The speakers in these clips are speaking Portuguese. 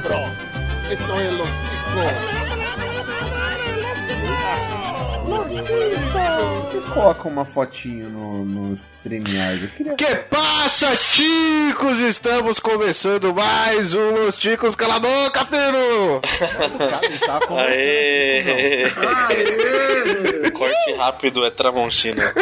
cabrón. Esto es los Vocês colocam uma fotinho no, no StreamYard. Queria... Que passa, ticos? Estamos começando mais um Los Ticos. Cala a boca, Peru! Tá Aê! Aê! Corte rápido é Tramontina.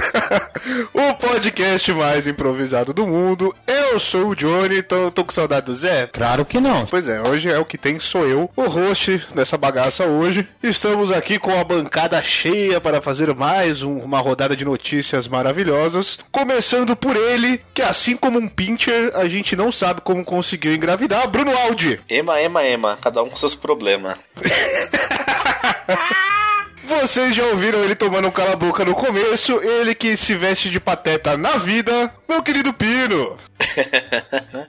o podcast mais improvisado do mundo. Eu sou o Johnny, tô, tô com saudade do Zé? Claro que não. Pois é, hoje é o que tem, sou eu, o host dessa bagaça hoje. Estamos aqui com a bancada cheia para fazer mais um- uma rodada de notícias maravilhosas. Começando por ele, que assim como um pincher, a gente não sabe como conseguiu engravidar, Bruno Aldi. Ema, ema, ema. Cada um com seus problemas. Vocês já ouviram ele tomando um cala-boca no começo, ele que se veste de pateta na vida, meu querido Pino.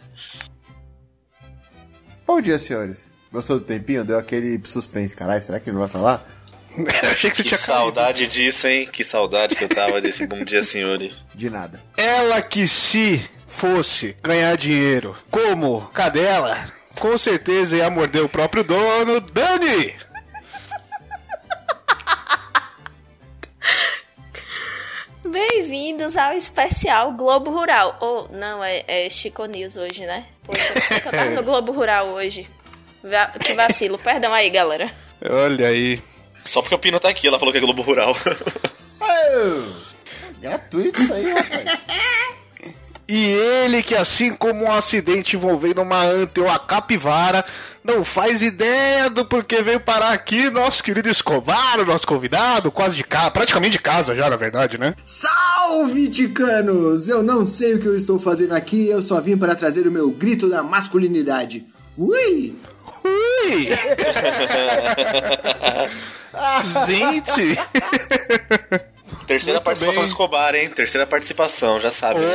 Bom dia, senhores. Gostou do tempinho? Deu aquele suspense. Caralho, será que ele não vai falar? Achei que você Que tinha caído. saudade disso, hein? Que saudade que eu tava desse bom dia, senhores. De nada. Ela que se fosse ganhar dinheiro como cadela, com certeza ia morder o próprio dono, Dani! Bem-vindos ao especial Globo Rural. Ou, não, é, é Chico News hoje, né? Poxa, eu que eu tava no Globo Rural hoje. Que vacilo. Perdão aí, galera. Olha aí. Só porque o Pino tá aqui, ela falou que é Globo Rural. Gratuito isso aí, rapaz. E ele que, assim como um acidente envolvendo uma anta ou a capivara, não faz ideia do porquê veio parar aqui, nosso querido Escobar, o nosso convidado, quase de casa, praticamente de casa já, na verdade, né? Salve, ticanos! Eu não sei o que eu estou fazendo aqui, eu só vim para trazer o meu grito da masculinidade. Ui! Ui! Gente! Terceira Muito participação bem. do Escobar, hein? Terceira participação, já sabe. né?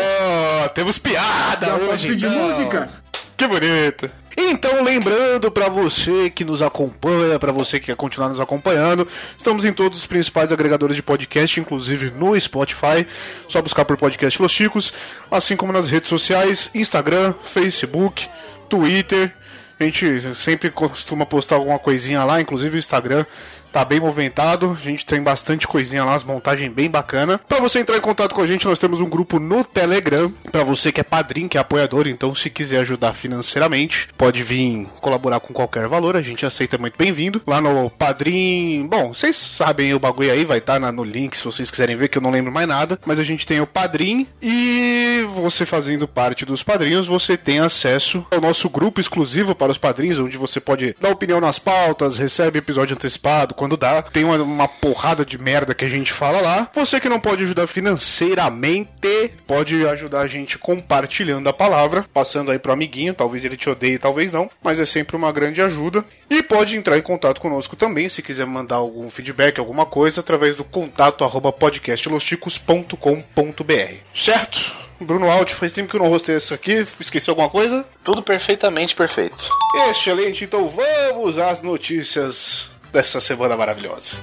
Oh, temos piada Já hoje, pedir então. música? Que bonito. Então, lembrando pra você que nos acompanha, pra você que quer continuar nos acompanhando, estamos em todos os principais agregadores de podcast, inclusive no Spotify. Só buscar por podcast Los Chicos, assim como nas redes sociais, Instagram, Facebook, Twitter. Gente sempre costuma postar alguma coisinha lá, inclusive o Instagram tá bem movimentado. A gente tem bastante coisinha lá, as montagens bem bacana. Pra você entrar em contato com a gente, nós temos um grupo no Telegram. Pra você que é padrinho, que é apoiador, então se quiser ajudar financeiramente, pode vir colaborar com qualquer valor, a gente aceita muito bem-vindo. Lá no Padrim, bom, vocês sabem o bagulho aí, vai estar no link se vocês quiserem ver, que eu não lembro mais nada. Mas a gente tem o Padrim e você fazendo parte dos padrinhos, você tem acesso ao nosso grupo exclusivo para os padrinhos, onde você pode dar opinião nas pautas, recebe episódio antecipado quando dá. Tem uma, uma porrada de merda que a gente fala lá. Você que não pode ajudar financeiramente, pode ajudar a gente compartilhando a palavra, passando aí pro amiguinho, talvez ele te odeie, talvez não, mas é sempre uma grande ajuda. E pode entrar em contato conosco também, se quiser mandar algum feedback, alguma coisa, através do contato arroba podcastlosticos.com.br. Certo? Bruno Alt, faz tempo que eu não rostei isso aqui, esqueci alguma coisa? Tudo perfeitamente perfeito. Excelente, então vamos às notícias dessa semana maravilhosa.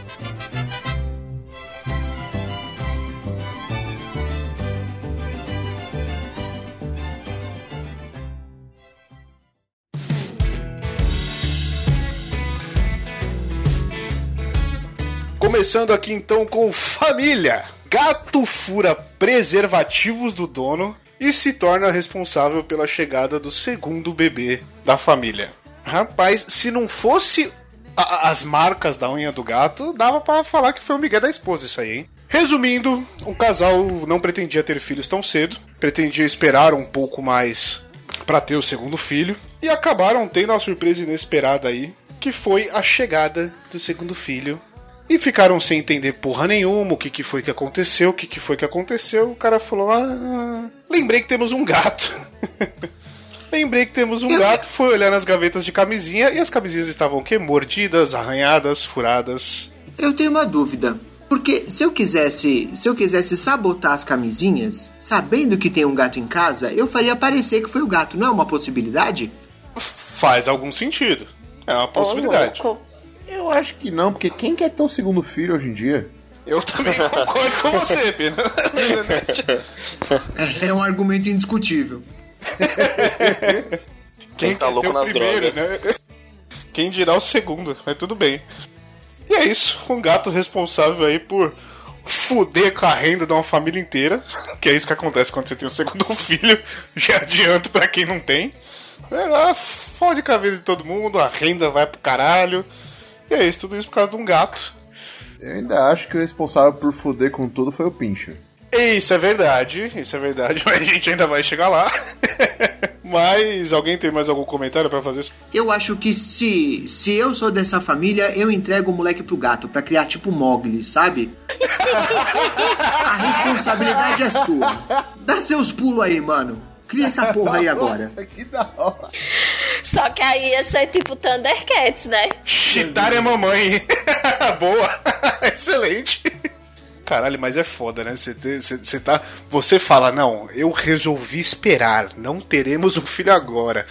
Começando aqui então com família. Gato fura preservativos do dono e se torna responsável pela chegada do segundo bebê da família. Rapaz, se não fosse a- as marcas da unha do gato, dava pra falar que foi o Miguel da esposa isso aí, hein? Resumindo, o casal não pretendia ter filhos tão cedo, pretendia esperar um pouco mais pra ter o segundo filho e acabaram tendo uma surpresa inesperada aí, que foi a chegada do segundo filho. E ficaram sem entender porra nenhuma o que, que foi que aconteceu, o que, que foi que aconteceu. O cara falou: Ah, lembrei que temos um gato. lembrei que temos um gato, foi olhar nas gavetas de camisinha e as camisinhas estavam o quê? Mordidas, arranhadas, furadas. Eu tenho uma dúvida. Porque se eu quisesse, se eu quisesse sabotar as camisinhas, sabendo que tem um gato em casa, eu faria parecer que foi o gato. Não é uma possibilidade? Faz algum sentido. É uma possibilidade. Eu acho que não, porque quem quer ter um segundo filho hoje em dia? Eu também concordo com você, Pino. É, é um argumento indiscutível. Quem tá louco nas primeiro, drogas. né? Quem dirá o segundo, mas tudo bem. E é isso, um gato responsável aí por fuder com a renda de uma família inteira, que é isso que acontece quando você tem o segundo filho, já adianto pra quem não tem. É lá, fode com a vida de todo mundo, a renda vai pro caralho. E é isso, tudo isso por causa de um gato. Eu ainda acho que o responsável por fuder com tudo foi o Pincher. Isso é verdade, isso é verdade, mas a gente ainda vai chegar lá. mas alguém tem mais algum comentário pra fazer? Eu acho que se, se eu sou dessa família, eu entrego o moleque pro gato pra criar tipo Mogli, sabe? A responsabilidade é sua. Dá seus pulos aí, mano. Cria essa porra aí agora. Nossa, que da hora. Só que aí ia ser tipo Thundercats, né? Chitar é mamãe. Boa. Excelente. Caralho, mas é foda, né? Você você- você tá. Você fala, não, eu resolvi esperar, não teremos um filho agora.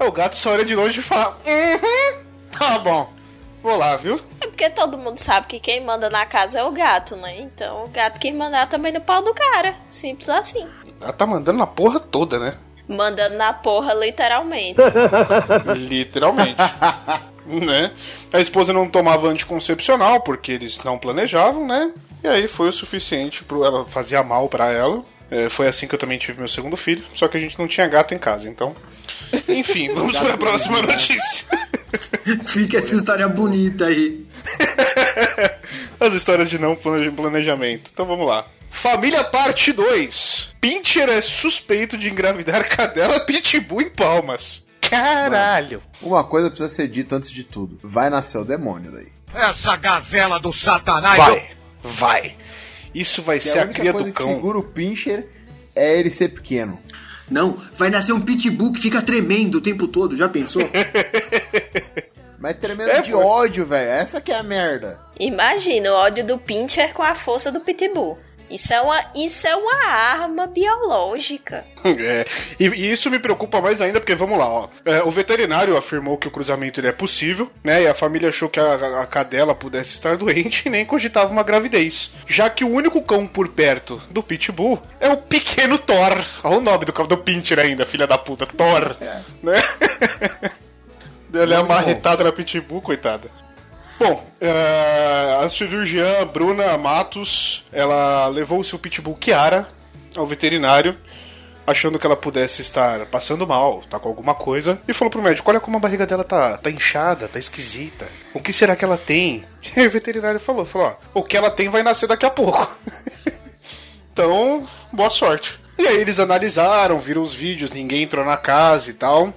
Aí O gato só olha de longe e fala: Uhum, tá bom, vou lá, viu? É porque todo mundo sabe que quem manda na casa é o gato, né? Então o gato quem mandar também no pau do cara. Simples assim. Ela tá mandando na porra toda, né? Mandando na porra, literalmente. Literalmente. né? A esposa não tomava anticoncepcional porque eles não planejavam, né? E aí foi o suficiente para ela fazia mal pra ela. É, foi assim que eu também tive meu segundo filho, só que a gente não tinha gato em casa, então. Enfim, vamos para a próxima notícia. Fica essa história bonita aí. As histórias de não plane- planejamento. Então vamos lá. Família Parte 2. Pincher é suspeito de engravidar cadela pitbull em palmas. Caralho. Uma coisa precisa ser dita antes de tudo. Vai nascer o demônio daí. Essa gazela do satanás. Vai, vai. Isso vai Que ser a a única cria coisa do que cão. segura o Pincher é ele ser pequeno. Não, vai nascer um pitbull que fica tremendo o tempo todo, já pensou? Mas tremendo É, de pô. ódio, velho. Essa que é a merda. Imagina o ódio do Pincher com a força do Pitbull. Isso é uma, isso é uma arma biológica. É, e, e isso me preocupa mais ainda, porque vamos lá, ó. É, o veterinário afirmou que o cruzamento ele é possível, né? E a família achou que a, a cadela pudesse estar doente e nem cogitava uma gravidez. Já que o único cão por perto do Pitbull é o pequeno Thor. Olha o nome do cão do Pincher ainda, filha da puta, Thor. Né? Deu-lhe a Vamos. marretada na Pitbull, coitada. Bom, é, a cirurgiã Bruna Matos, ela levou o seu pitbull Kiara ao veterinário, achando que ela pudesse estar passando mal, tá com alguma coisa, e falou pro médico, olha como a barriga dela tá, tá inchada, tá esquisita. O que será que ela tem? E aí o veterinário falou, falou, ó, o que ela tem vai nascer daqui a pouco. então, boa sorte. E aí eles analisaram, viram os vídeos, ninguém entrou na casa e tal.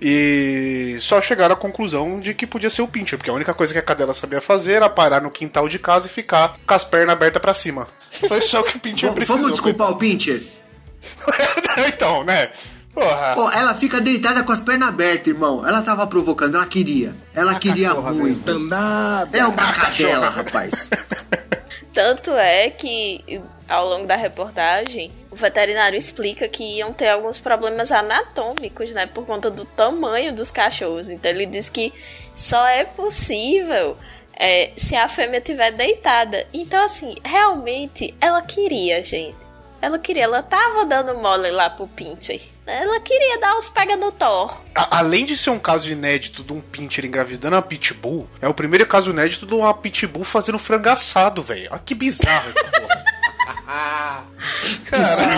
E só chegaram à conclusão de que podia ser o Pincher, porque a única coisa que a cadela sabia fazer era parar no quintal de casa e ficar com as pernas abertas pra cima. Foi só o que o Pincher precisou. Vamos desculpar o Pincher? então, né? Porra. Ó, ela fica deitada com as pernas abertas, irmão. Ela tava provocando, ela queria. Ela queria muito. Danada. É uma cadela, rapaz. Tanto é que, ao longo da reportagem, o veterinário explica que iam ter alguns problemas anatômicos, né? Por conta do tamanho dos cachorros. Então ele diz que só é possível é, se a fêmea estiver deitada. Então, assim, realmente, ela queria, gente. Ela queria, ela tava dando mole lá pro Pincher. Ela queria dar os pega no Thor. A- além de ser um caso inédito de um Pincher engravidando uma Pitbull, é o primeiro caso inédito de uma Pitbull fazendo frangaçado, velho. Olha que bizarro essa porra.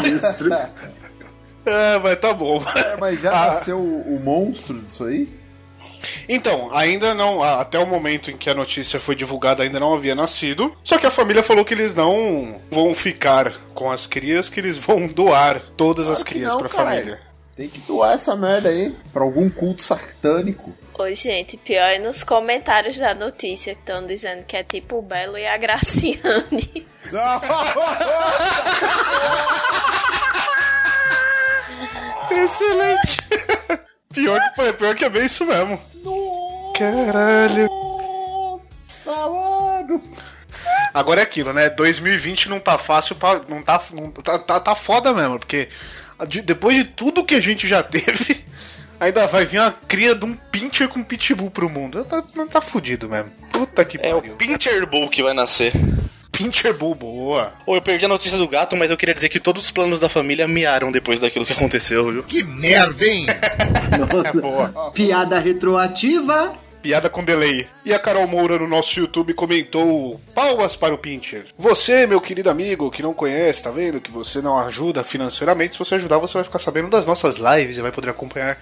Sinistro. é, mas tá bom. É, mas já Ah. nasceu o, o monstro disso aí? Então, ainda não, a- até o momento em que a notícia foi divulgada, ainda não havia nascido. Só que a família falou que eles não vão ficar com as crias, que eles vão doar todas as Claro que crias pra caralho. família. Tem que doar essa merda aí pra algum culto satânico. Ô, gente, pior é nos comentários da notícia que estão dizendo que é tipo o Belo e a Graciane. Excelente! pior, que, pior que é bem isso mesmo. Caralho. Nossa, mano. Agora é aquilo, né? 2020 não tá fácil pra. Não tá, não, tá, tá, tá foda mesmo, porque de- depois de tudo que a gente já teve, ainda vai vir uma cria de um pincher com pitbull pro mundo. Tá, não tá fudido mesmo. Puta que É o pariu. Pincher Bull que vai nascer. Pincher Bull, boa. Ô, eu perdi a notícia do gato, mas eu queria dizer que todos os planos da família miaram depois daquilo que aconteceu, viu? Que merda, hein? É boa. Piada retroativa. Piada com delay. E a Carol Moura no nosso YouTube comentou: palmas para o Pincher. Você, meu querido amigo, que não conhece, tá vendo? Que você não ajuda financeiramente. Se você ajudar, você vai ficar sabendo das nossas lives e vai poder acompanhar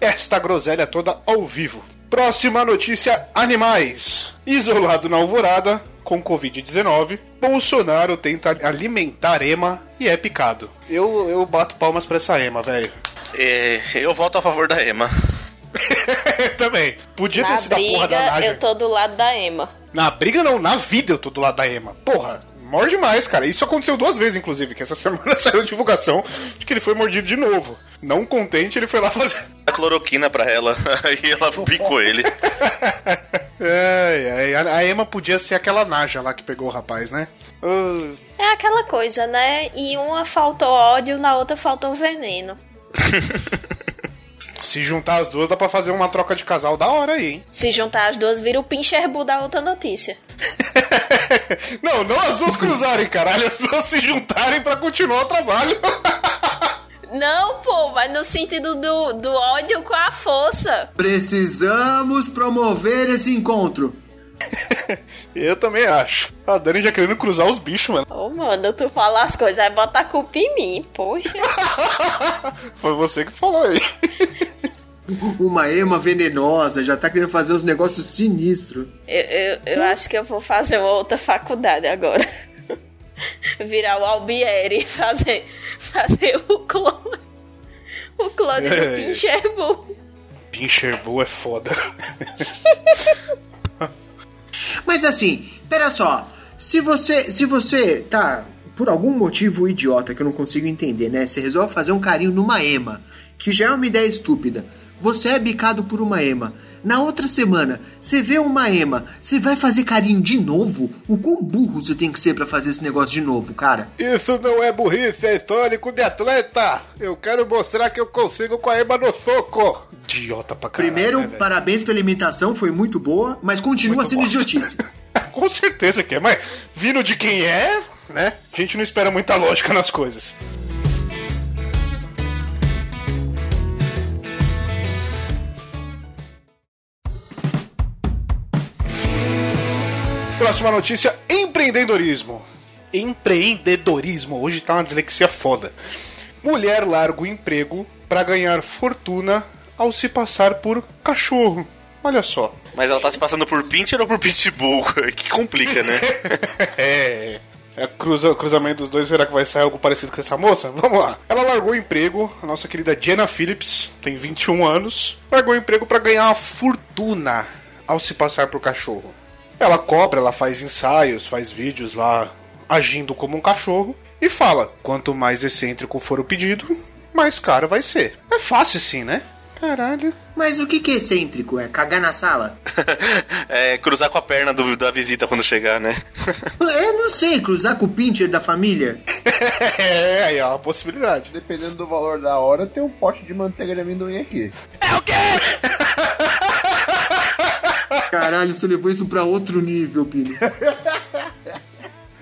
esta groselha toda ao vivo. Próxima notícia: animais. Isolado na alvorada com Covid-19, Bolsonaro tenta alimentar Ema e é picado. Eu, eu bato palmas pra essa Ema, velho. É, eu voto a favor da Ema. Também. Podia ter Na sido a porra da briga, Naja. eu tô do lado da Emma. Na briga não, na vida eu tô do lado da Ema. Porra, morde demais, cara. Isso aconteceu duas vezes, inclusive, que essa semana saiu a divulgação de que ele foi mordido de novo. Não contente, ele foi lá fazer. A cloroquina pra ela, aí ela picou ele. É, é, a Emma podia ser aquela Naja lá que pegou o rapaz, né? Ah, É aquela coisa, né? Em uma faltou ódio, na outra faltou veneno. Se juntar as duas, dá pra fazer uma troca de casal da hora aí, hein? Se juntar as duas, vira o Pincherbu da outra notícia. não, não as duas cruzarem, caralho. As duas se juntarem pra continuar o trabalho. Não, pô, vai no sentido do, do ódio com a força. Precisamos promover esse encontro. Eu também acho. A Dani já querendo cruzar os bichos, mano. Ô, mano, tu fala as coisas, aí bota a culpa em mim, poxa. Foi você que falou aí. Uma ema venenosa, já tá querendo fazer uns negócios sinistros. Eu, eu, eu acho que eu vou fazer uma outra faculdade agora. Virar o Albieri e fazer, fazer o clone. O clone do É. Pincherbu. Pincherbu é foda. Mas assim, pera só. Se você, se você tá por algum motivo idiota que eu não consigo entender, né? Você resolve fazer um carinho numa ema, que já é uma ideia estúpida. Você é bicado por uma ema. Na outra semana, você vê uma ema, você vai fazer carinho de novo? O quão burro você tem que ser pra fazer esse negócio de novo, cara? Isso não é burrice, é histórico de atleta. Eu quero mostrar que eu consigo com a Ema no soco. Idiota pra caralho. Primeiro, né, parabéns pela imitação, foi muito boa, mas continua Muito sendo bosta. idiotice. Com certeza que é, mas vindo de quem é, né? A gente não espera muita lógica nas coisas. Próxima notícia: empreendedorismo. Empreendedorismo. Hoje tá uma dislexia foda. Mulher larga o emprego pra ganhar fortuna ao se passar por cachorro. Olha só. Mas ela tá se passando por Pincher ou por Pitbull? que complica, né? É. É cruza, cruzamento dos dois, será que vai sair algo parecido com essa moça? Vamos lá. Ela largou o emprego, a nossa querida Jenna Phillips, tem 21 anos, largou o emprego para ganhar uma fortuna ao se passar por cachorro. Ela cobra, ela faz ensaios, faz vídeos lá agindo como um cachorro e fala: quanto mais excêntrico for o pedido, mais caro vai ser. É fácil assim, né? Caralho. Mas o que que é excêntrico? É cagar na sala? é, cruzar com a perna do- da visita quando chegar, né? Eu não sei, cruzar com o pincher da família? É, aí é uma possibilidade. Dependendo do valor da hora, tem um pote de manteiga de amendoim aqui. Caralho, você levou isso pra outro nível, Pini.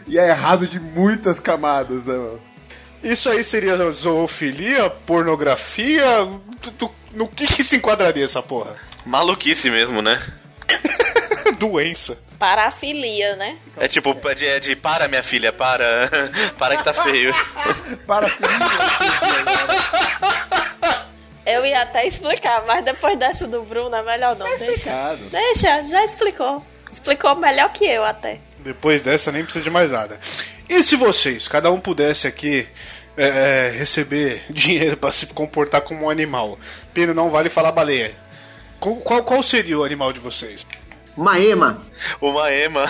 E é errado de muitas camadas, né, mano? Isso aí seria zoofilia, pornografia? Tu- tu- No que, que se enquadraria essa porra? Maluquice mesmo, né? Doença. Parafilia, né? É tipo, é de, é de para, minha filha, para. para que tá feio. Para Eu ia até explicar, mas depois dessa do Bruno é melhor não. Deixa. explicado. Deixa, já explicou. Explicou melhor que eu até. Depois dessa nem precisa de mais nada. E se vocês, cada um pudesse aqui é, é, receber dinheiro pra se comportar como um animal? Pino não vale falar baleia. Qual, qual, qual seria o animal de vocês? Uma ema. Uma ema.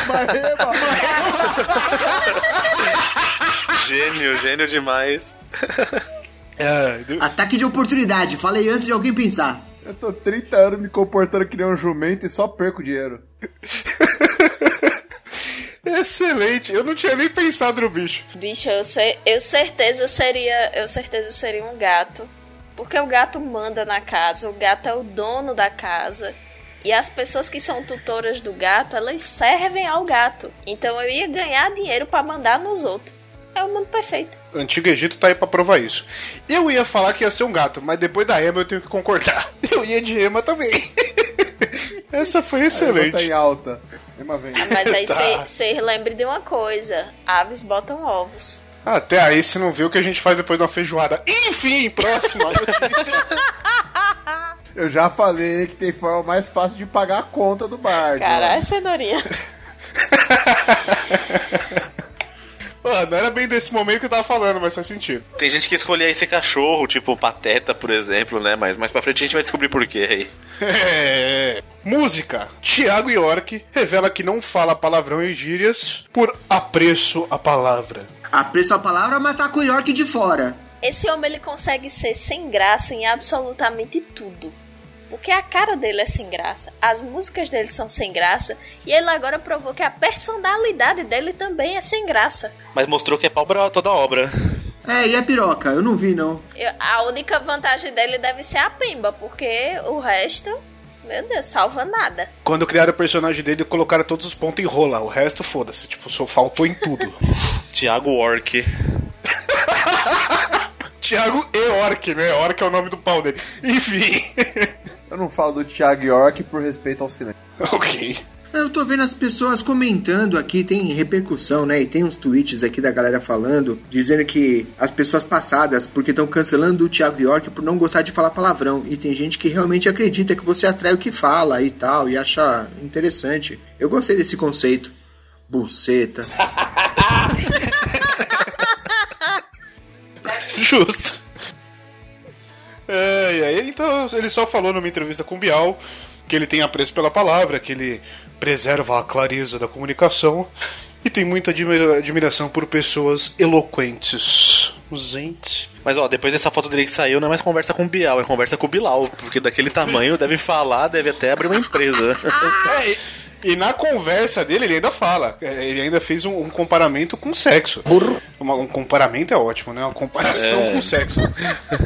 gênio, gênio demais. É, Ataque de oportunidade. Falei antes de alguém pensar. Eu tô 30 anos me comportando que nem um jumento e só perco dinheiro. Excelente, eu não tinha nem pensado no bicho. Bicho, eu, sei, eu certeza seria. Eu certeza seria um gato. Porque o gato manda na casa, o gato é o dono da casa. E as pessoas que são tutoras do gato, elas servem ao gato. Então eu ia ganhar dinheiro pra mandar nos outros. É o mundo perfeito. O Antigo Egito tá aí pra provar isso. Eu ia falar que ia ser um gato, mas depois da Ema eu tenho que concordar. Eu ia de Ema também. Essa foi Aí bota em excelente. alta. Ema vem. Mas aí Tá. você lembre de uma coisa: aves botam ovos. Até aí você não viu o que a gente faz depois da feijoada. Enfim, próxima notícia. Eu já falei que tem forma mais fácil de pagar a conta do bar. Caralho, cenourinha. Pô, não era bem desse momento que eu tava falando, mas faz sentido. Tem gente que escolhia esse cachorro, tipo Pateta, por exemplo, né? Mas mais pra frente a gente vai descobrir por quê aí. É. Música. Tiago York revela que não fala palavrão e gírias por apreço à palavra. Apreço a palavra, mas tá com o York de fora. Esse homem ele consegue ser sem graça em absolutamente tudo. Porque a cara dele é sem graça, as músicas dele são sem graça, e ele agora provou que a personalidade dele também é sem graça. Mas mostrou que é pau pra toda obra. É, e a piroca? Eu não vi, não. Eu- a única vantagem dele deve ser a pimba, porque o resto, meu Deus, salva nada. Quando criaram o personagem dele, colocaram todos os pontos em rola. O resto, foda-se. Tipo, só faltou em tudo. Tiago Orc. Tiago e Orc, né? Orc é o nome do pau dele. Enfim. Eu não falo do Thiago York por respeito ao silêncio. ok. Eu tô vendo as pessoas comentando aqui, tem repercussão, né? E tem uns tweets aqui da galera falando, dizendo que as pessoas passadas, porque estão cancelando o Thiago York por não gostar de falar palavrão. E tem gente que realmente acredita que você atrai o que fala e tal, e acha interessante. Eu gostei desse conceito. Buceta. Justo. É, e aí, então, ele só falou numa entrevista com o Bial que ele tem apreço pela palavra, que ele preserva a clareza da comunicação e tem muita admira- admiração por pessoas eloquentes. Gente. Mas ó, depois dessa foto dele que saiu, não é mais conversa com o Bial, é conversa com o Bilal. Porque daquele tamanho deve falar, deve até abrir uma empresa. É, e, na conversa dele, ele ainda fala. Ele ainda fez um, um comparamento com sexo. Uma- um comparamento é ótimo, né? Uma comparação É. com sexo.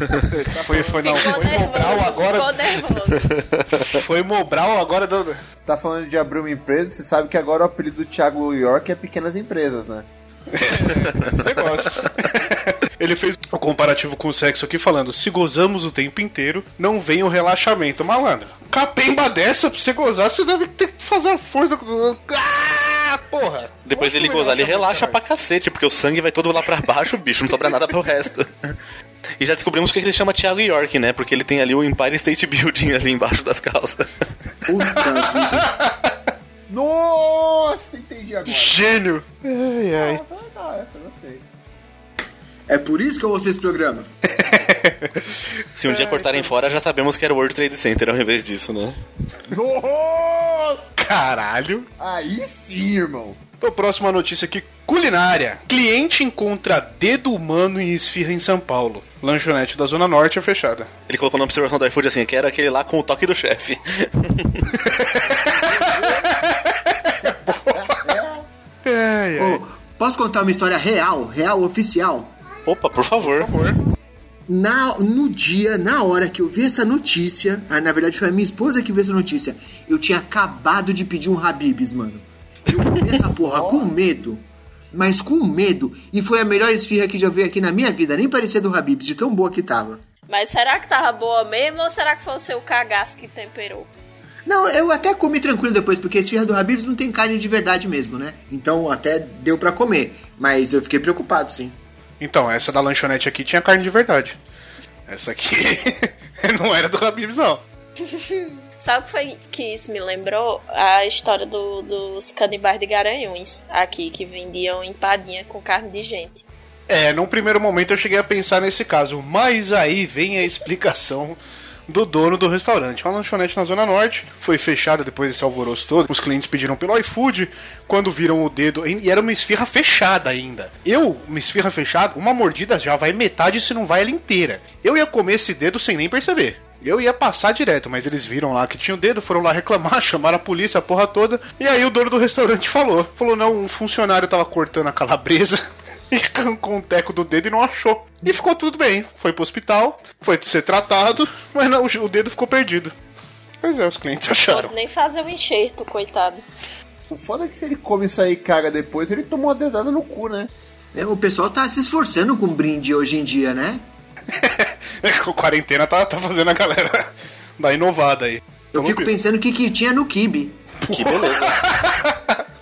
foi, foi, não, ficou foi Mobral nervoso, agora. ficou nervoso. Foi Mobral agora. Do... Você tá falando de abrir uma empresa, você sabe que agora o apelido do Thiago York é pequenas empresas, né? esse negócio. Ele fez o comparativo com o sexo aqui falando: se gozamos o tempo inteiro, não vem o relaxamento. Malandro, capemba dessa pra você gozar, você deve ter que fazer a força. Ah, porra! Depois dele gozar, ele relaxa pra cacete, porque o sangue vai todo lá pra baixo, bicho, não sobra nada pro resto. E já descobrimos que ele chama Thiago York, né? Porque ele tem ali o Empire State Building ali embaixo das calças. Puta. Nossa, entendi agora. Gênio! Ai, ai. Ah, essa eu gostei. É por isso que eu ouço esse programa. Se um dia cortarem fora, já sabemos que era o World Trade Center ao invés disso, né? Nossa! Caralho! Aí sim, irmão. Então, próxima notícia aqui: culinária. Cliente encontra dedo humano em esfirra em São Paulo. Lanchonete da Zona Norte é fechada. Ele colocou na observação do iFood assim, que era aquele lá com o toque do chefe. Ai, ai. Ô, posso contar uma história real, real, oficial? Opa, por favor. Na, no dia, na hora que eu vi essa notícia, ah, na verdade foi a minha esposa que viu essa notícia, eu tinha acabado de pedir um Habibs, mano. Eu comi essa porra com medo, mas com medo, e foi a melhor esfirra que já veio aqui na minha vida, nem parecia do Habibs, de tão boa que tava. Mas será que tava boa mesmo ou será que foi o seu cagaço que temperou? Não, eu até comi tranquilo depois, porque a esfirra do Habibs não tem carne de verdade mesmo, né? Então até deu pra comer, mas eu fiquei preocupado, sim. Então, essa da lanchonete aqui tinha carne de verdade. Essa aqui não era do Habibs, não. Sabe o que foi que isso me lembrou? A história do- dos canibais de Garanhuns, aqui, que vendiam empadinha com carne de gente. É, num primeiro momento eu cheguei a pensar nesse caso, mas aí vem a explicação do dono do restaurante. Uma lanchonete na Zona Norte, foi fechada depois desse alvoroço todo. Os clientes pediram pelo iFood, quando viram o dedo, e era uma esfirra fechada ainda. Eu, uma esfirra fechada, uma mordida já vai metade se não vai ela inteira. Eu ia comer esse dedo sem nem perceber. Eu ia passar direto, mas eles viram lá que tinha o dedo, foram lá reclamar, chamaram a polícia, a porra toda. E aí o dono do restaurante falou: falou, não, um funcionário tava cortando a calabresa e arrancou um teco do dedo e não achou. E ficou tudo bem. Foi pro hospital, foi ser tratado, mas não, o dedo ficou perdido. Pois é, os clientes Não acharam. pode nem fazer o enxerto, coitado. O foda é que se ele come isso aí e caga depois, ele tomou uma dedada no cu, né? É, O pessoal tá se esforçando com brinde hoje em dia, né? Com quarentena tá, tá fazendo a galera dar inovada aí. Eu Vamos fico ver. pensando o que, que tinha no kibe. Que beleza.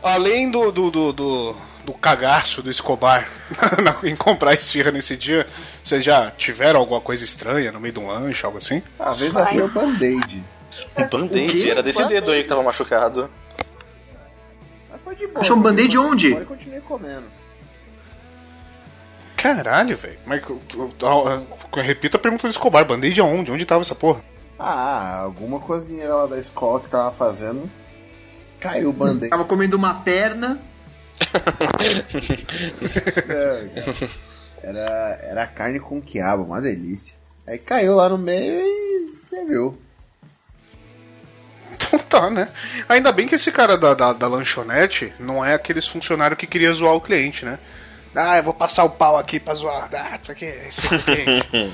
Além do, do, do, do, do cagaço do Escobar em comprar esfirra nesse dia, vocês já tiveram alguma coisa estranha no meio de um lanche, algo assim? Às vezes achei o band-aid. Um band-aid. Era desse dedo aí que tava machucado. Mas foi de boa. Achou um band-aid onde? Agora eu continuei comendo. Caralho, velho. Mas eu, eu- eu- eu repito a pergunta do Escobar: band-aid aonde? Onde tava essa porra? Ah, alguma cozinheira lá da escola que tava fazendo. Caiu o band-aid. Tava comendo uma perna. Era, era carne com quiabo, uma delícia. Aí caiu lá no meio e você viu. Então tá, né? Ainda bem que esse cara da, da, da lanchonete não é aqueles funcionários que queria zoar o cliente, né? Ah, eu vou passar o pau aqui pra zoar. Ah, isso aqui, isso aqui é.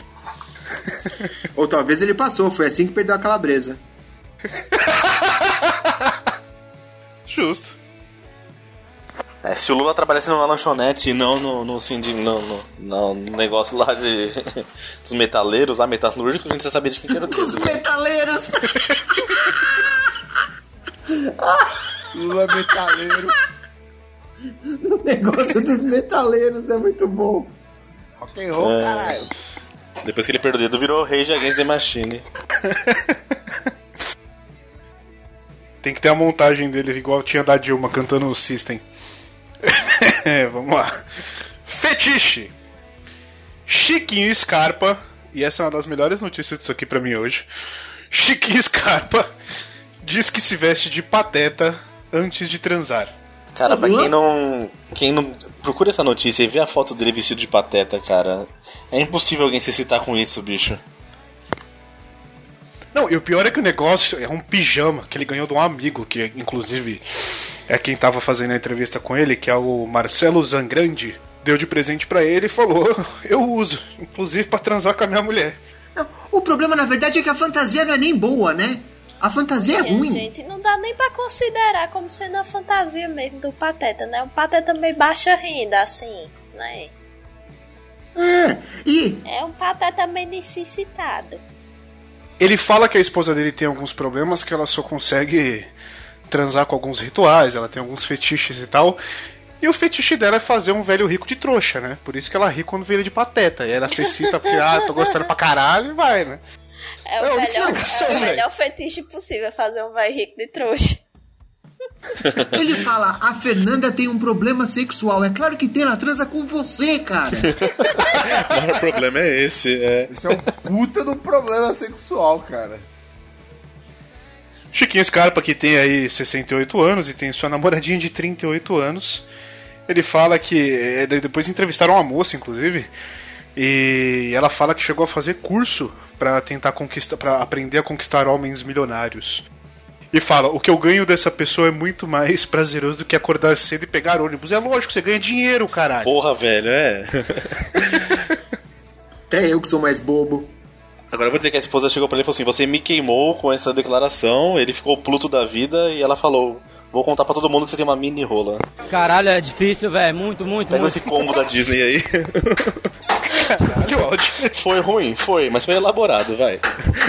Ou talvez ele passou, foi assim que perdeu a calabresa. Justo. É, se o Lula trabalhasse numa lanchonete e não no, no, no, no, no negócio lá de, dos metaleiros, lá metalúrgicos, a gente já sabia de quem que era o Os dedo. metaleiros! Lula metaleiro. o negócio dos metaleiros é muito bom. Rock and roll, É. caralho. Depois que ele perdeu o dedo, virou Rage Against the Machine. Tem que ter a montagem dele igual tinha da Dilma cantando o System. é, vamos lá. Fetiche. Chiquinho Scarpa, e essa é uma das melhores notícias disso aqui pra mim hoje. Chiquinho Scarpa diz que se veste de pateta antes de transar. Cara, pra quem não. Quem não. Procura essa notícia e vê a foto dele vestido de pateta, cara. É impossível alguém se citar com isso, bicho. Não, e o pior é que o negócio é um pijama que ele ganhou de um amigo, que inclusive é quem tava fazendo a entrevista com ele, que é o Marcelo Zangrande. Deu de presente pra ele e falou: Eu uso, inclusive pra transar com a minha mulher. Não, o problema, na verdade, é que a fantasia não é nem boa, né? A fantasia é ruim. gente, não dá nem pra considerar como sendo a fantasia mesmo do Pateta, né? O Pateta meio baixa renda, assim, né? É, e É um Pateta meio necessitado. Ele fala que a esposa dele tem alguns problemas, que ela só consegue transar com alguns rituais, ela tem alguns fetiches e tal. E o fetiche dela é fazer um velho rico de trouxa, né? Por isso que ela ri quando ele de pateta. E ela se excita porque, ah, tô gostando pra caralho e vai, né? É o, É, melhor, é o velho. melhor fetiche possível fazer um vai rico de trouxa. ele fala: a Fernanda tem um problema sexual. É claro que tem, ela transa com você, cara. O maior problema é esse, é. Esse é um puta do problema sexual, cara. Chiquinho Scarpa, que tem aí 68 anos e tem sua namoradinha de 38 anos, ele fala que. é, Depois entrevistaram uma moça, inclusive, e ela fala que chegou a fazer curso pra tentar conquistar, para aprender a conquistar homens milionários. E fala: o que eu ganho dessa pessoa é muito mais prazeroso do que acordar cedo e pegar ônibus. É lógico, você ganha dinheiro, caralho. Porra, velho, é. Até eu que sou mais bobo. Agora eu vou dizer que a esposa chegou pra ele e falou assim: Você me queimou com essa declaração. Ele ficou pluto da vida e ela falou: Vou contar pra todo mundo que você tem uma mini rola. Caralho, é difícil, velho. Muito, muito, Pega muito. esse combo da Disney aí. Que ódio. Foi ruim, foi, mas foi elaborado, vai.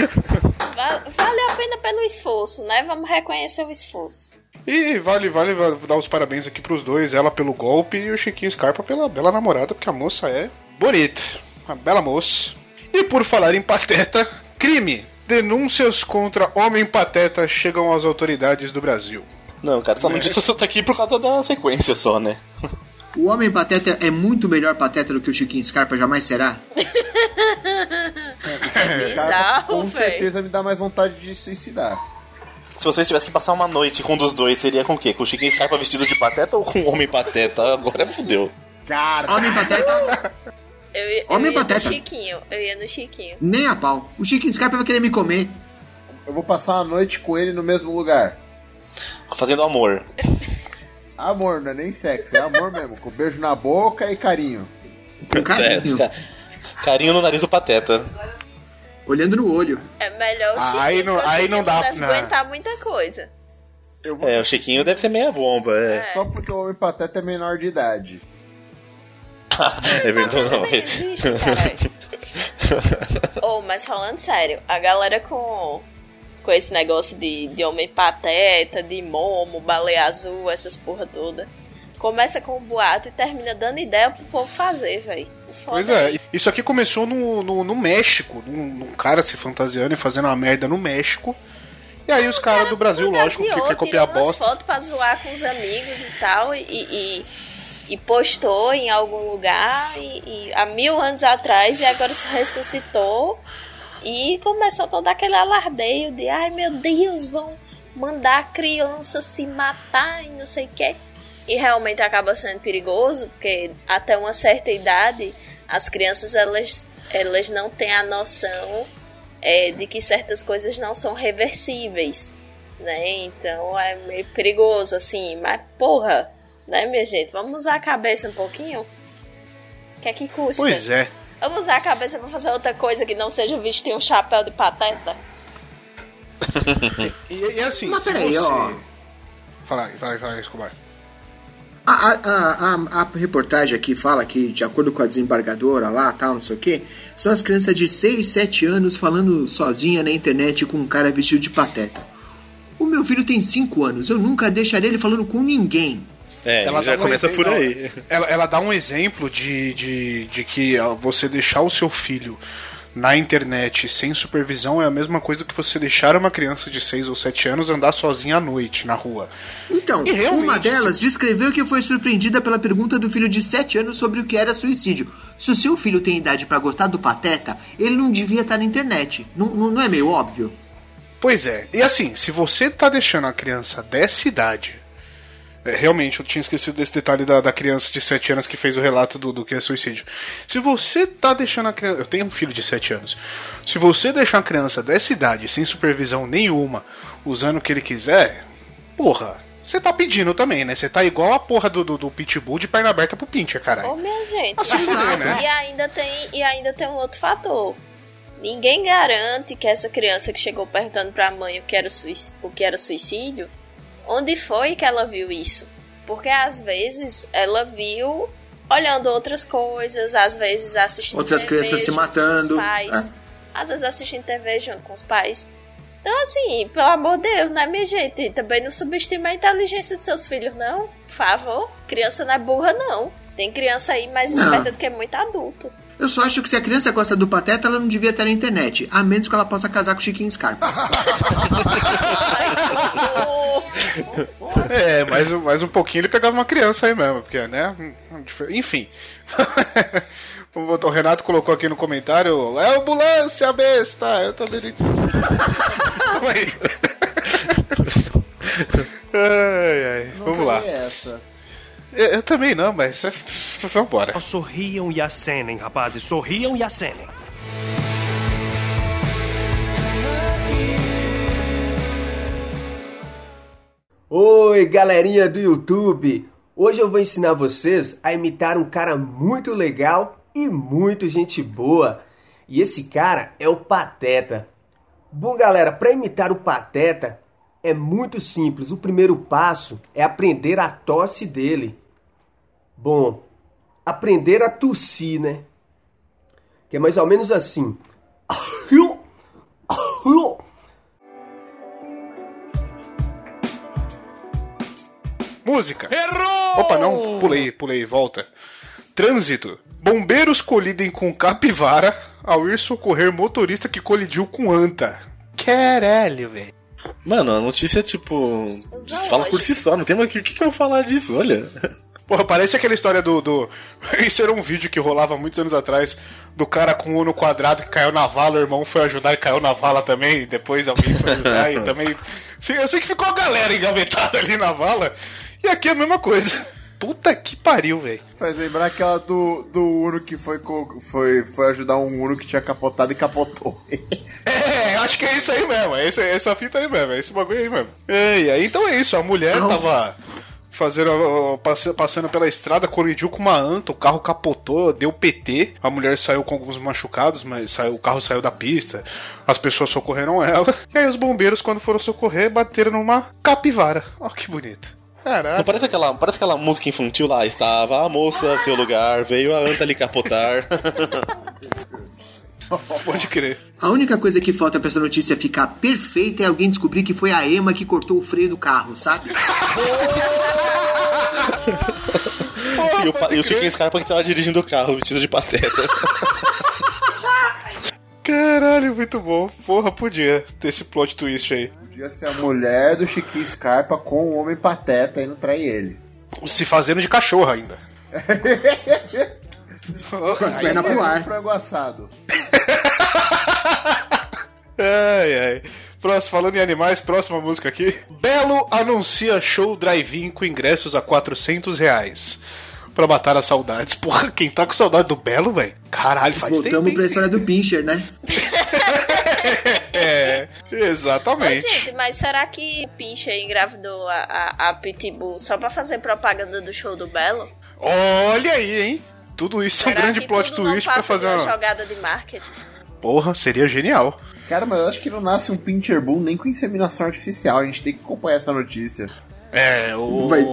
Va- Valeu a pena pelo esforço, né? Vamos reconhecer o esforço. E vale, vale dar os parabéns aqui pros dois, ela pelo golpe e o Chiquinho Scarpa pela bela namorada, porque a moça é bonita, uma bela moça. E por falar em pateta, crime. Denúncias contra homem pateta chegam às autoridades do Brasil. Não, cara, essa notícia só tá aqui por causa da sequência só, né? O Homem Pateta é muito melhor pateta do que o Chiquinho Scarpa jamais será? Esse cara, Bizarro, com véi. certeza me dá mais vontade de suicidar. Se vocês tivessem que passar uma noite com um dos dois, seria com o quê? Com o Chiquinho Scarpa vestido de pateta ou com o Homem Pateta? Agora fudeu. Cara, Homem Pateta, Eu, ia- eu Homem ia Pateta. no Chiquinho, eu ia no Chiquinho. nem a pau. O Chiquinho Scarpa vai querer me comer. eu vou passar a noite com ele no mesmo lugar. Fazendo amor. Amor, não é nem sexo, é amor mesmo. Com beijo na boca e carinho. Com carinho. É, ca- carinho no nariz do Pateta. Olhando no olho. É melhor o Ah, Chiquinho, aí não- aí não dá- deve não. aguentar muita coisa. Eu vou- É, o Chiquinho deve ser meia bomba, é. Só porque o Homem Pateta é menor de idade. É verdade, não. Existe, oh, mas falando sério, a galera com, com esse negócio de, de homem pateta, de momo, baleia azul, essas porra toda, começa com um boato e termina dando ideia pro povo fazer, velho. Pois é, isso aqui começou no, no, no México, num, num cara se fantasiando e fazendo uma merda no México. E aí os caras do Brasil, lógico, que quer copiar a bosta. fotos pra zoar com os amigos e tal, e, e, e postou em algum lugar e, e há mil anos atrás, e agora se ressuscitou e começou todo aquele alardeio de ai meu Deus, vão mandar a criança se matar e não sei o que. E realmente acaba sendo perigoso, porque até uma certa idade as crianças elas, elas não têm a noção é, de que certas coisas não são reversíveis, né? Então é meio perigoso, assim. Mas, porra, né, minha gente? Vamos usar a cabeça um pouquinho? O que é que custa? Pois é. Vamos usar a cabeça pra fazer outra coisa que não seja vestir um chapéu de pateta? E, e assim, Mas peraí, você... ó. Fala aí, fala aí, fala aí, Escobar. A, a, a, a, a reportagem aqui fala que, de acordo com a desembargadora lá, tal, não sei o que, são as crianças de 6, 7 anos falando sozinha na internet com um cara vestido de pateta. O meu filho tem 5 anos, eu nunca deixaria ele falando com ninguém. É, Ela já dá um começa exemplo- por aí. Ela, ela dá um exemplo de, de, de que você deixar o seu filho na internet sem supervisão é a mesma coisa que você deixar uma criança de 6 ou 7 anos andar sozinha à noite na rua. Então, uma delas descreveu que foi surpreendida pela pergunta do filho de 7 anos sobre o que era suicídio. Se o seu filho tem idade pra gostar do pateta, ele não devia estar na internet. Não, não, não é meio óbvio? Pois é, e assim, se você tá deixando a criança dessa idade. É, realmente, eu tinha esquecido desse detalhe da, da criança de 7 anos que fez o relato do, do que é suicídio. Se você tá deixando a criança. Eu tenho um filho de 7 anos. Se você deixar a criança dessa idade, sem supervisão nenhuma, usando o que ele quiser, porra, você tá pedindo também, né? Você tá igual a porra do, do, do pitbull de perna aberta pro pincher, Ô, caralho. minha gente. Assim fuder, né? E ainda tem e ainda tem um outro fator. Ninguém garante que essa criança que chegou perguntando pra mãe o que era, suic- o que era suicídio, onde foi que ela viu isso? Porque às vezes ela viu olhando outras coisas, às vezes assistindo Outras TV crianças se matando, Com os pais, é. Às vezes assistindo TV junto com os pais. Então, assim, pelo amor de Deus, né, minha gente? Também não subestime a inteligência de seus filhos, não. Por favor. Criança não é burra, não. Tem criança aí mais Não. esperta do que muito adulto. Eu só acho que se a criança gosta do pateta, ela não devia estar na internet. A menos que ela possa casar com o Chiquinho Scarpa. É, mais, um- mais um pouquinho ele pegava uma criança aí mesmo, porque, né? Enfim. O Renato colocou aqui no comentário: é ambulância, besta! Eu também não entendi. Calma aí. Ai, ai, vamos lá. peguei essa. Eu, eu também não, mas vambora. Sorriam e acenem, rapazes. Sorriam e acenem. Oi, galerinha do YouTube! Hoje eu vou ensinar vocês a imitar um cara muito legal e muito gente boa. E esse cara é o Pateta. Bom, galera, para imitar o Pateta é muito simples. O primeiro passo é aprender a tosse dele. Bom, aprender a tossir, né? Que é mais ou menos assim. Música. Errou! Opa, não, pulei, pulei, volta. Trânsito. Bombeiros colidem com capivara ao ir socorrer motorista que colidiu com anta. Caralho, velho. Mano, a notícia, tipo. Fala por si só, não tem mais o que, que, que eu falar disso, olha. Porra, parece aquela história do, do. Isso era um vídeo que rolava muitos anos atrás. Do cara com o Uno quadrado que caiu na vala, o irmão foi ajudar e caiu na vala também. E depois alguém foi ajudar e também. Eu sei que ficou a galera engavetada ali na vala. E aqui é a mesma coisa. Puta que pariu, velho. Faz lembrar aquela do, do Uno que foi, foi, foi ajudar um Uno que tinha capotado e capotou. É, acho que é isso aí mesmo. É esse, essa fita aí mesmo. É esse bagulho aí mesmo. E aí, então é isso. A mulher tava fazendo, passando pela estrada, colidiu com uma anta, o carro capotou, deu PT, a mulher saiu com alguns machucados, mas saiu, o carro saiu da pista, as pessoas socorreram ela, e aí os bombeiros, quando foram socorrer, bateram numa capivara. Ó que bonito. Não Caraca. parece aquela, parece aquela música infantil lá, estava a moça seu lugar, veio a anta lhe capotar. Pode crer. A única coisa que falta pra essa notícia ficar perfeita é alguém descobrir que foi a Emma que cortou o freio do carro, sabe? e, o, e o Chiquinho Scarpa que tava dirigindo o carro, vestido de pateta. Caralho, muito bom. Porra, podia ter esse plot twist aí. Podia ser a mulher do Chiquinho Scarpa com o homem pateta e não trai ele. Se fazendo de cachorro ainda. Com as pernas pro Um ar. frango assado. Ai, ai. Próximo, falando em animais, próxima música aqui. Belo anuncia show drive-in com ingressos a 400 reais. Pra matar as saudades. Porra, quem tá com saudade do Belo, velho? Caralho, faz Voltamos tempo. pra hein? história do Pincher, né? É, Ô, exatamente. gente, mas será que Pincha engravidou a, a, a Pitbull só pra fazer propaganda do show do Belo? Olha aí, hein? Tudo isso é um será grande plot tudo não twist pra fazer uma jogada de marketing? Porra, seria genial. Cara, mas eu acho que não nasce um Pincher Bull nem com inseminação artificial. A gente tem que acompanhar essa notícia. É, o. Vai,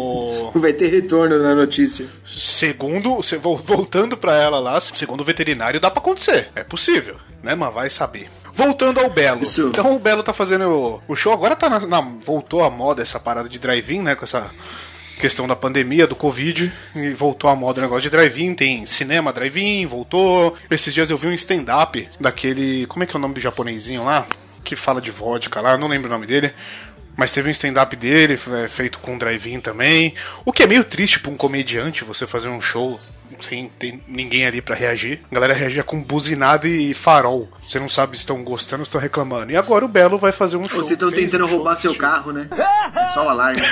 vai ter retorno na notícia. Segundo, se- vol- voltando pra ela lá, segundo o veterinário, dá pra acontecer. É possível, né? Mas vai saber. Voltando ao Belo. Isso. Então o Belo tá fazendo o, show. Agora tá na, na- voltou à moda essa parada de drive-in, né? Com essa questão da pandemia, do Covid. E voltou à moda o negócio de drive-in. Tem cinema drive-in, voltou. Esses dias eu vi um stand-up daquele. Como é que é o nome do japonesinho lá? Que fala de vodka lá, não lembro o nome dele. Mas teve um stand-up dele, é, feito com drive-in também. O que é meio triste pra um comediante você fazer um show sem ter ninguém ali pra reagir. A galera reagia com buzinada e farol. Você não sabe se estão gostando ou estão reclamando. E agora o Belo vai fazer um show. Se estão tentando um roubar seu carro, né? É só o alarme.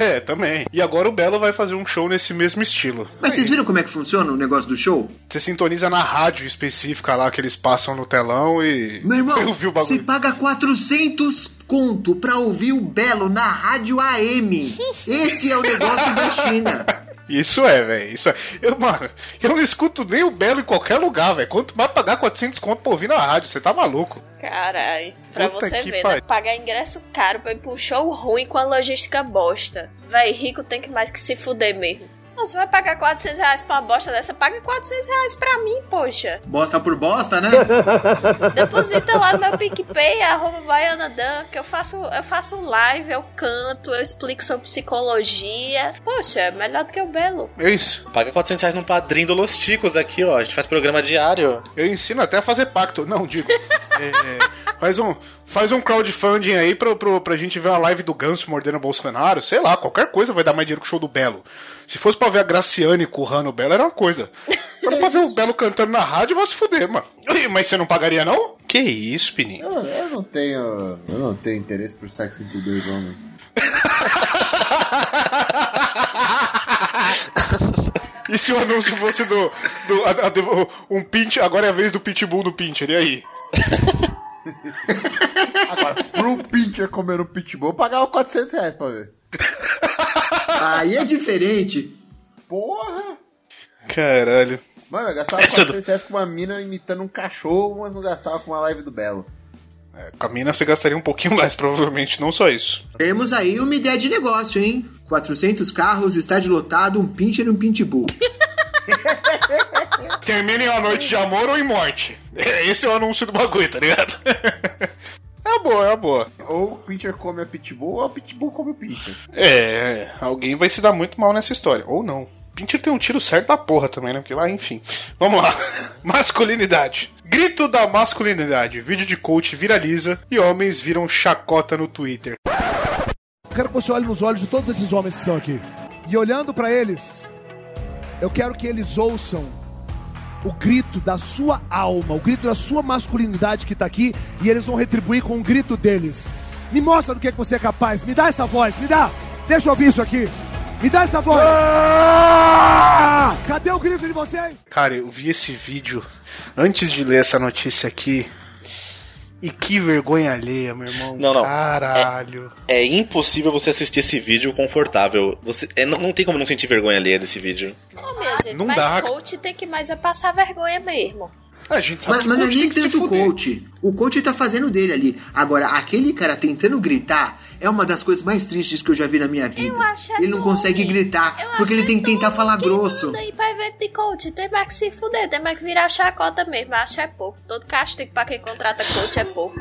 É, também. E agora o Belo vai fazer um show nesse mesmo estilo. Mas vocês viram como é que funciona o negócio do show? Você sintoniza na rádio específica lá que eles passam no telão e. Meu irmão, você paga 400 conto pra ouvir o Belo na rádio AM. Esse é o negócio da China. Isso é, velho. Isso é. Eu, mano, eu não escuto nem o Belo em qualquer lugar, velho. Quanto mais pagar 400 conto pra ouvir na rádio? Você tá maluco? Carai, pra Puta você ver, pariu. né? Pagar ingresso caro pra ir um show ruim com a logística bosta. Véi, rico tem que mais que se fuder mesmo. Não, Você vai pagar 400 reais pra uma bosta dessa, paga 400 reais pra mim, poxa. Bosta por bosta, né? Deposita lá no meu PicPay, arroba BaianaDan, que eu faço, eu faço live, eu canto, eu explico sobre psicologia. Poxa, é melhor do que o Belo. É isso. Paga 400 reais num padrinho do Los Ticos aqui, ó. A gente faz programa diário. Eu ensino até a fazer pacto. Não, digo. é, faz, um, faz um crowdfunding aí pra, pra, pra gente ver uma live do Ganso mordendo o Bolsonaro. Sei lá, qualquer coisa vai dar mais dinheiro que o show do Belo. Se fosse pra ver a Graciane currando o Belo, era uma coisa. Agora pra ver o Belo cantando na rádio, vai se fuder, mano. Mas você não pagaria, não? Que isso, Pininho? Eu, eu não tenho. Eu não tenho interesse por sexo entre dois homens. E se o anúncio fosse do. do a- a- um pinch, agora é a vez do pitbull do pincher, e aí? Agora, pro Pincher comer um pitbull, eu pagava 400 reais pra ver. Aí é diferente. Porra! Caralho. Mano, eu gastava Essa 400 reais com uma mina imitando um cachorro, mas não gastava com uma live do Belo. É, com a mina você gastaria um pouquinho mais, provavelmente, não só isso. Temos aí uma ideia de negócio, hein? 400 carros, estádio lotado, um pincher e um pitbull. Terminem a noite de amor ou em morte. Esse é o anúncio do bagulho, tá ligado? É uma boa, é uma boa. Ou o Pincher come a Pitbull, ou a Pitbull come o Pincher. É, alguém vai se dar muito mal nessa história. Ou não. Pincher tem um tiro certo da porra também, né? Porque lá, enfim. Vamos lá. Masculinidade. Grito da masculinidade. Vídeo de coach viraliza e homens viram chacota no Twitter. quero que você olhe nos olhos de todos esses homens que estão aqui. E olhando para eles, eu quero que eles ouçam o grito da sua alma, o grito da sua masculinidade que está aqui, e eles vão retribuir com o grito deles. Me mostra do que, é que você é capaz, me dá essa voz, me dá. Deixa eu ouvir isso aqui. Me dá essa voz. Cadê o grito de vocês? Cara, eu vi esse vídeo antes de ler essa notícia aqui. E que vergonha alheia, meu irmão. Não, não. Caralho. É impossível você assistir esse vídeo confortável. Você, é, não, não tem como não sentir vergonha alheia desse vídeo. Ô, minha gente, Não mas dá. coach tem que mais é passar vergonha mesmo. A gente sabe Mas, que mas não é nem tanto o coach. O coach tá fazendo dele ali. Agora, aquele cara tentando gritar é uma das coisas mais tristes que eu já vi na minha vida. Eu acho Ele não consegue gritar, Eu porque ele tem que tentar falar Quem grosso. manda aí pra evento de coach, tem mais que se fuder, tem mais que virar chacota mesmo. Acho é pouco. Todo castigo pra quem contrata coach é pouco.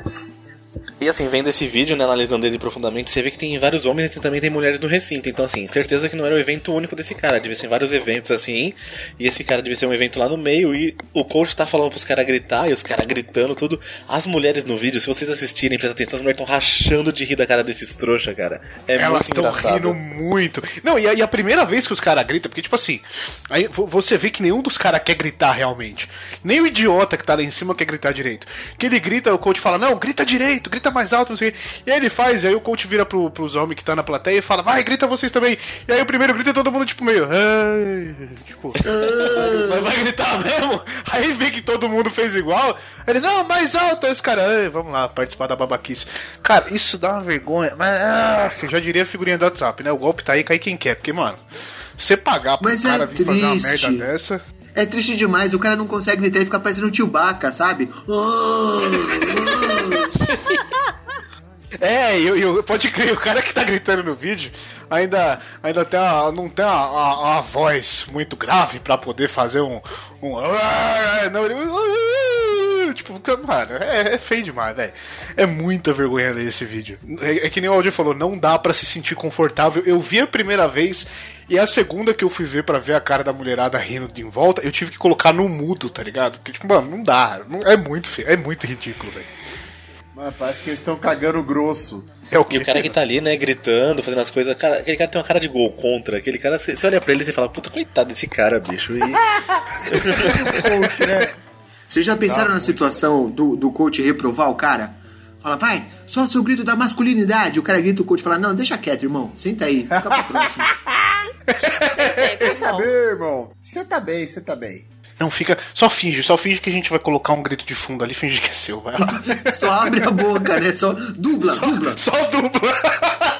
E assim, vendo esse vídeo, né, analisando ele profundamente, você vê que tem vários homens e também tem mulheres no recinto. Então, assim, certeza que não era o evento único desse cara. Devia ser vários eventos assim. E esse cara devia ser um evento lá no meio. E o coach tá falando pros caras gritar, e os caras gritando, tudo. As mulheres no vídeo, se vocês assistirem, prestem atenção, as mulheres estão rachando de rir da cara desses trouxa, cara. É Elas muito estão engraçado. rindo muito. Não, e a, e a primeira vez que os caras gritam, porque, tipo assim, aí vo- você vê que nenhum dos caras quer gritar realmente. Nem o idiota que tá lá em cima quer gritar direito. Que ele grita, o coach fala, não, grita direito, grita mais alto, não sei o quê. E aí ele faz, e aí o coach vira pro, pros homens que tá na plateia e fala, vai, grita vocês também. E aí o primeiro grita e todo mundo, tipo, meio. "Ai", tipo. Mas vai gritar mesmo? Aí vê que todo mundo fez igual. Ele, não, mais alto. Aí os caras, "Ai, vamos lá, participar da babaquice. Cara, isso dá uma vergonha. Mas, ah, já diria a figurinha do WhatsApp, né? O golpe tá aí, cai quem quer. Porque, mano, você pagar pro Mas é cara vir fazer uma triste. merda dessa. É triste demais, o cara não consegue gritar e fica parecendo um Chewbacca, sabe? É, eu, eu, pode crer, o cara que tá gritando no vídeo ainda, ainda tem uma, não tem uma, uma- uma voz muito grave pra poder fazer um. um não, ele. Tipo, mano, é, é feio demais, velho. É muita vergonha ler esse vídeo. É, é que nem o Aldir falou, não dá pra se sentir confortável. Eu vi a primeira vez e a segunda que eu fui ver pra ver a cara da mulherada rindo de em volta, eu tive que colocar no mudo, tá ligado? Porque, tipo, mano, não dá. não- é muito feio, é muito ridículo, velho. Mas parece que eles estão cagando grosso. É o E o cara que tá ali, né, gritando, fazendo as coisas, cara, aquele cara tem uma cara de gol contra. Aquele cara, você olha pra ele e você fala, puta, coitado desse cara, bicho. E Vocês já pensaram Tá na situação do, do coach reprovar o cara? Fala, vai, solta o seu grito da masculinidade. O cara grita, o coach fala, não, deixa quieto, irmão. Senta aí, fica pra próxima. Sempre Quer saber, irmão? Você tá bem, você tá bem. Não, fica. Só finge, só finge que a gente vai colocar um grito de fundo ali, finge que é seu, vai lá. Só abre a boca, né? Só dubla, dubla. Só dubla.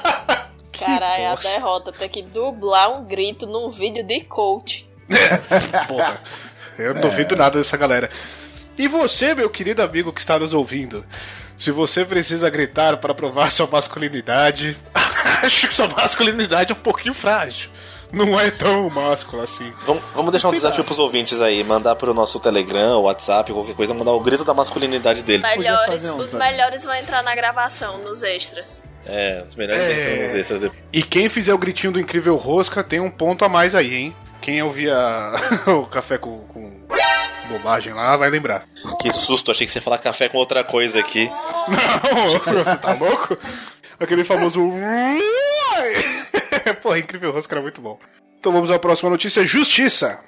Caralho, a bosta. derrota tem que dublar um grito num vídeo de coach. Porra, eu não duvido nada dessa galera. E você, meu querido amigo que está nos ouvindo, se você precisa gritar para provar sua masculinidade, acho que sua masculinidade é um pouquinho frágil. Não é tão máscula assim. vamos, vamos deixar um Cuidado. desafio pros ouvintes aí, mandar pro nosso Telegram, WhatsApp, qualquer coisa, mandar o grito da masculinidade dele. Melhores, um, os sabe? melhores vão entrar na gravação, nos extras. É, os melhores É. é. nos extras. E quem fizer o gritinho do Incrível Rosca tem um ponto a mais aí, hein? Quem ouvia o café com, com bobagem lá vai lembrar. Que susto, achei que você ia falar café com outra coisa aqui. Não, você tá louco? Aquele famoso. Porra, incrível rosca era muito bom. Então vamos à próxima notícia: Justiça.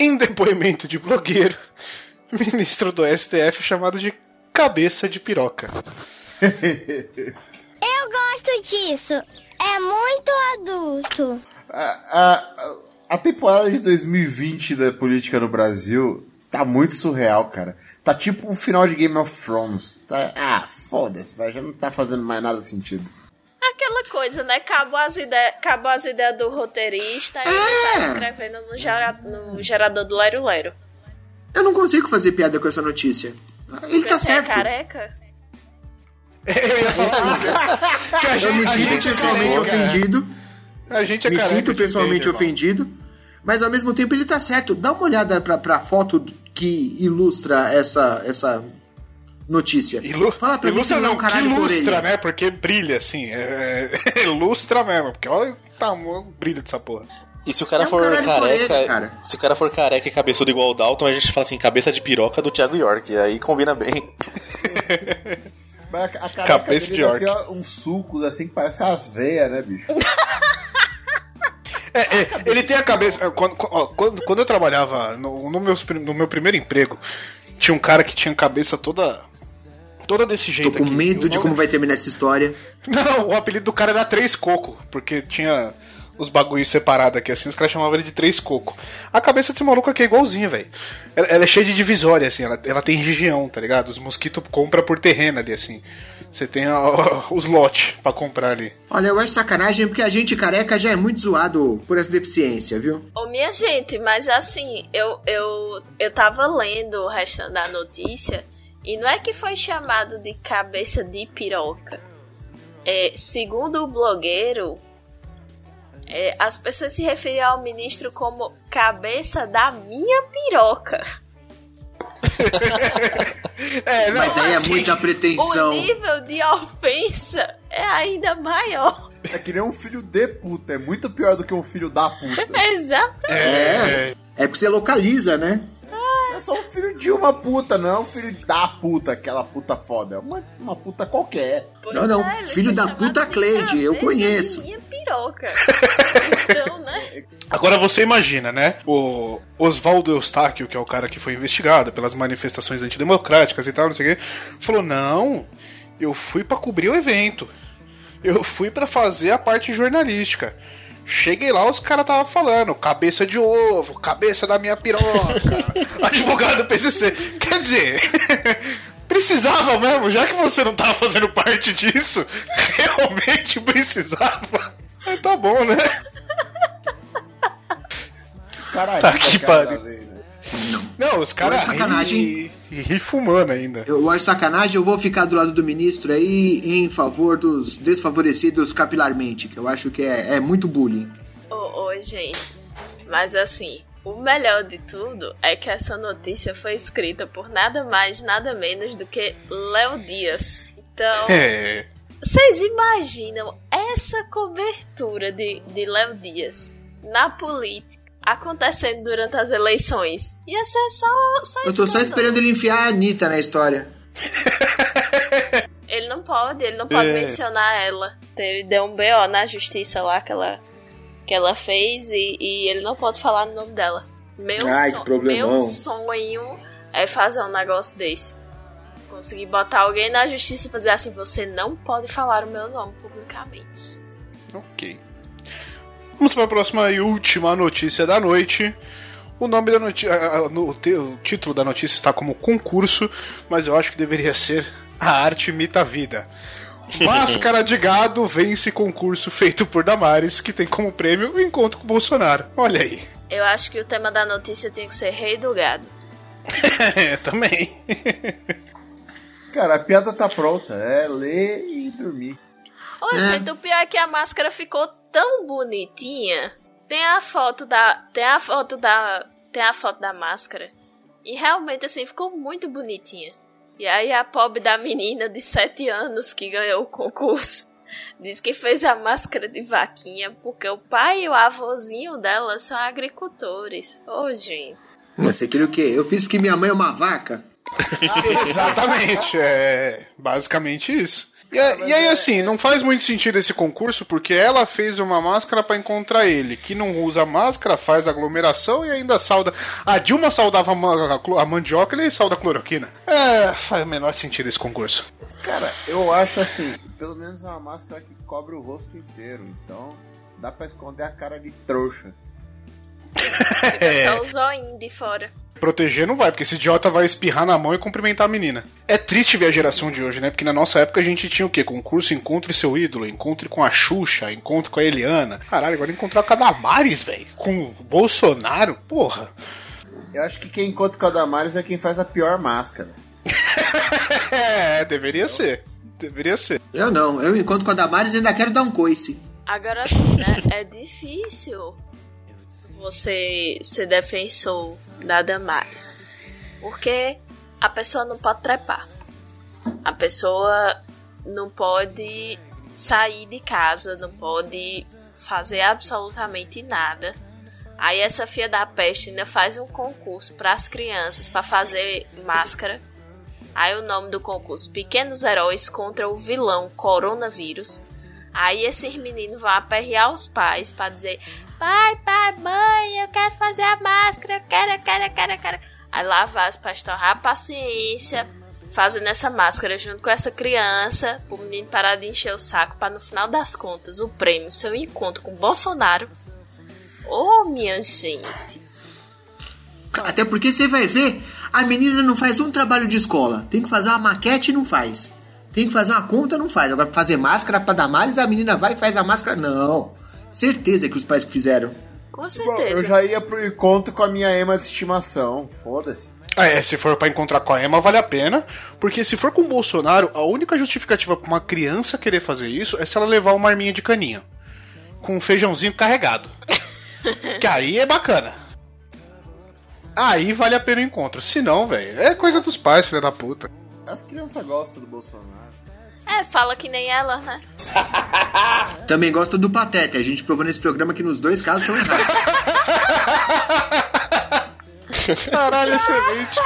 Em depoimento de blogueiro, ministro do STF chamado de cabeça de piroca. Eu gosto disso. É muito adulto. A, a, a temporada de 2020 da política no Brasil tá muito surreal, cara. Tá tipo um final de Game of Thrones. Tá, ah, foda-se, vai, já não tá fazendo mais nada sentido. Aquela coisa, né? Acabou as, ide acabou as ideias do roteirista e ele tá escrevendo no, gera no gerador do Lero Lero. Eu não consigo fazer piada com essa notícia. Ele tá Você é certo. careca? Eu ia falar. Eu me sinto gente pessoalmente é ofendido. A gente é Me careca, sinto pessoalmente entende, irmão. ofendido. Mas ao mesmo tempo ele tá certo. Dá uma olhada pra, pra foto que ilustra essa, essa notícia. Ilu Fala pra mim se ilustra não é não, um que caralho por ilustra, né? Porque brilha, assim. É... ilustra mesmo. Porque olha o tamanho, o brilho dessa porra. E se o cara É um for careca, colete, cara. se o cara for careca e cabeçudo igual o Dalton, a gente fala assim, cabeça de piroca do Thiago York, aí combina bem. Mas a, careca Cabeça dele de ainda tem uns sucos assim que parece as veias, né, bicho? É, é, ele tem a cabeça. Quando, ó, quando, quando eu trabalhava no, no, meu, no meu primeiro emprego, tinha um cara que tinha a cabeça toda. Toda desse jeito. Tô com aqui. medo de como vai terminar essa história. Não, o apelido do cara era Três Coco, porque tinha os bagulhos separados aqui, assim, os caras chamavam ele de três coco. A cabeça desse maluco aqui é igualzinha, velho. Ela, ela é cheia de divisória, assim, ela, ela tem região, tá ligado? Os mosquitos compram por terreno ali, assim. Você tem a- os lotes pra comprar ali. Olha, eu acho sacanagem porque a gente careca já é muito zoado por essa deficiência, viu? Ô, minha gente, mas assim, eu, eu, eu tava lendo o restante da notícia e não é que foi chamado de cabeça de piroca. É, segundo o blogueiro, é, as pessoas se referiam ao ministro como cabeça da minha piroca. É, Mas aí é muita pretensão. O nível de ofensa é ainda maior. É que nem um filho de puta. É muito pior do que um filho da puta. Exatamente. É. É porque você localiza, né? É só um filho de uma puta, não é um filho da puta, aquela puta foda. É uma, uma puta qualquer. Pois Não, não. é, Filho da puta de Cleide, eu conheço. minha piroca. Então, né? Agora você imagina, né? O Oswaldo Eustáquio, que é o cara que foi investigado pelas manifestações antidemocráticas e tal, não sei o quê, falou: não, eu fui pra cobrir o evento. Eu fui pra fazer a parte jornalística. Cheguei lá, os caras tava falando, cabeça de ovo, cabeça da minha piroca, advogado PCC. Quer dizer, precisava mesmo, já que você não tava fazendo parte disso, realmente precisava. Mas tá bom, né? Os caras Tá que pariu. Não, os caras Mas sacanagem. e ri fumando ainda. Eu acho sacanagem, eu vou ficar do lado do ministro aí em favor dos desfavorecidos capilarmente, que eu acho que é, é muito bullying. Ô, ô, gente. Mas assim, o melhor de tudo é que essa notícia foi escrita por nada mais, nada menos do que Léo Dias. Então, É. vocês imaginam essa cobertura de, de Léo Dias na política acontecendo durante as eleições? Ia ser só. só Eu tô só esperando ele enfiar a Anitta na história. Ele não pode, ele não pode É. mencionar ela. Teve, deu um BO na justiça lá que ela, que ela fez e, e ele não pode falar no nome dela. Meu, Ai, problemão. meu sonho é fazer um negócio desse. Conseguir botar alguém na justiça e fazer assim: você não pode falar o meu nome publicamente. Ok. Vamos para a próxima e última notícia da noite. O nome da notícia. O título da notícia está como concurso, mas eu acho que deveria ser A Arte Imita a Vida. Máscara de Gado vence concurso feito por Damares, que tem como prêmio o encontro com o Bolsonaro. Olha aí. Eu acho que o tema da notícia tinha que ser Rei do Gado. É, também. Cara, a piada tá pronta. É ler e dormir. Ô, É. gente, o pior é que a máscara ficou tão bonitinha. Tem a foto da. Tem a foto da. Tem a foto da máscara. E realmente, assim, ficou muito bonitinha. E aí a pobre da menina de 7 anos que ganhou o concurso diz que fez a máscara de vaquinha porque o pai e o avôzinho dela são agricultores. Ô, gente. Você queria o quê? Eu fiz porque minha mãe é uma vaca. Exatamente, é basicamente isso. E, a- e aí, assim, não faz muito sentido esse concurso porque ela fez uma máscara pra encontrar ele. Que não usa máscara, faz aglomeração e ainda sauda. A Dilma saudava a, mandioca e ele sauda a cloroquina. É, faz o menor sentido esse concurso. Cara, eu acho assim, pelo menos é uma máscara que cobre o rosto inteiro. Então, dá pra esconder a cara de trouxa. Fica só o zoinho de fora. Proteger não vai, porque esse idiota vai espirrar na mão e cumprimentar a menina. É triste ver a geração de hoje, né? Porque na nossa época a gente tinha o quê? Concurso Encontre Seu Ídolo, Encontre com a Xuxa, Encontre com a Eliana. Caralho, agora encontrar com a Damares, velho. Com o Bolsonaro, porra. Eu acho que quem encontra com a Damares é quem faz a pior máscara. É, deveria ser. Deveria ser. Eu não, eu enquanto com a Damares ainda quero dar um coice. Agora sim, né? É difícil você ser defensor da Damares. Porque a pessoa não pode trepar. A pessoa não pode sair de casa, não pode fazer absolutamente nada. Aí essa filha da peste ainda faz um concurso para as crianças para fazer máscara. Aí o nome do concurso Pequenos Heróis contra o vilão Coronavírus. Aí esses meninos vão aperrear os pais para dizer: Pai, pai, mãe, eu quero fazer a máscara, eu quero, eu quero, eu quero, eu quero. Aí lá vai os pais torrar a paciência, fazendo essa máscara junto com essa criança, o menino parar de encher o saco para no final das contas o prêmio seu encontro com Bolsonaro. Ô, oh, minha gente. Até porque você vai ver, a menina não faz um trabalho de escola. Tem que fazer uma maquete e não faz. Tem que fazer uma conta não faz. Agora, fazer máscara pra Damares, a menina vai e faz a máscara. Não. Certeza que os pais que fizeram. Com certeza. Eu já ia pro encontro com a minha ema de estimação. Foda-se. Ah, é, se for para encontrar com a Emma, vale a pena. Porque se for com o Bolsonaro, a única justificativa pra uma criança querer fazer isso é se ela levar uma arminha de caninha. Com um feijãozinho carregado. que aí é bacana. Aí vale a pena o encontro. Se não, velho, é coisa dos pais, filha da puta. As crianças gostam do Bolsonaro. É, fala que nem ela, né? Também gosta do Pateta. A gente provou nesse programa que nos dois casos estão errados. Caralho, excelente.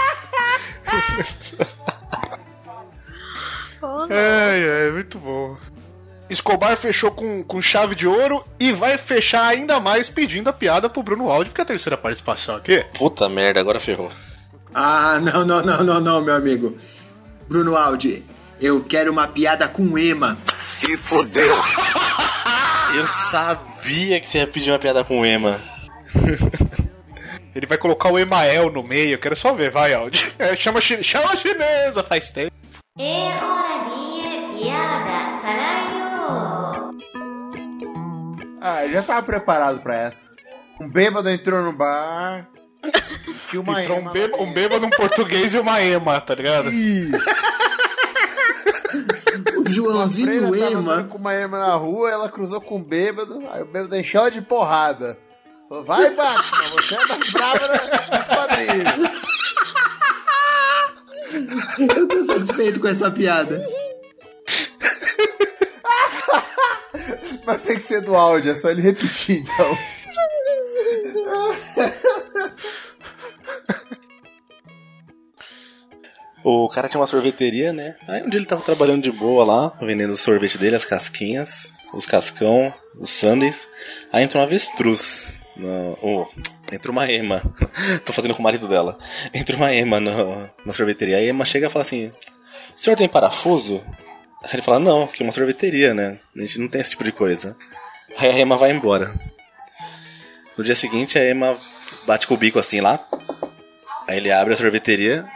é, é, muito bom. Escobar fechou com, com chave de ouro e vai fechar ainda mais pedindo a piada pro Bruno Aldi, porque é a terceira participação aqui. Puta merda, agora ferrou. Ah, não, não, não, não, não, meu amigo. Bruno Aldi, eu quero uma piada com Ema. Se fodeu. Eu sabia que você ia pedir uma piada com Ema. Ele vai colocar o Emael no meio, eu quero só ver, vai, Aldi. É, chama, chama a chinesa, faz tempo. É hora de piada, caralho. Ah, eu já tava preparado pra essa. Um bêbado entrou no bar. Tinha uma Entrou ema um, bêbado, um bêbado, um português e uma ema, tá ligado? O Joãozinho tava Ema. com uma ema na rua, ela cruzou com um bêbado, aí o bêbado encheu ela de porrada. Falou, vai, Batman, você é mais brava dos quadrinhos. Eu tô satisfeito com essa piada. Mas tem que ser do áudio, é só ele repetir, então. O cara tinha uma sorveteria, né? Aí um dia ele tava trabalhando de boa lá, vendendo o sorvete dele, as casquinhas, os cascão, os sundaes. Aí entrou um avestruz. No, oh, entrou uma ema. Tô fazendo com o marido dela. Entrou uma ema no, na sorveteria. Aí a ema chega e fala assim: O senhor tem parafuso? Aí ele fala: Não, que é uma sorveteria, né? A gente não tem esse tipo de coisa. Aí a ema vai embora. No dia seguinte, a ema bate com o bico assim lá. Aí ele abre a sorveteria.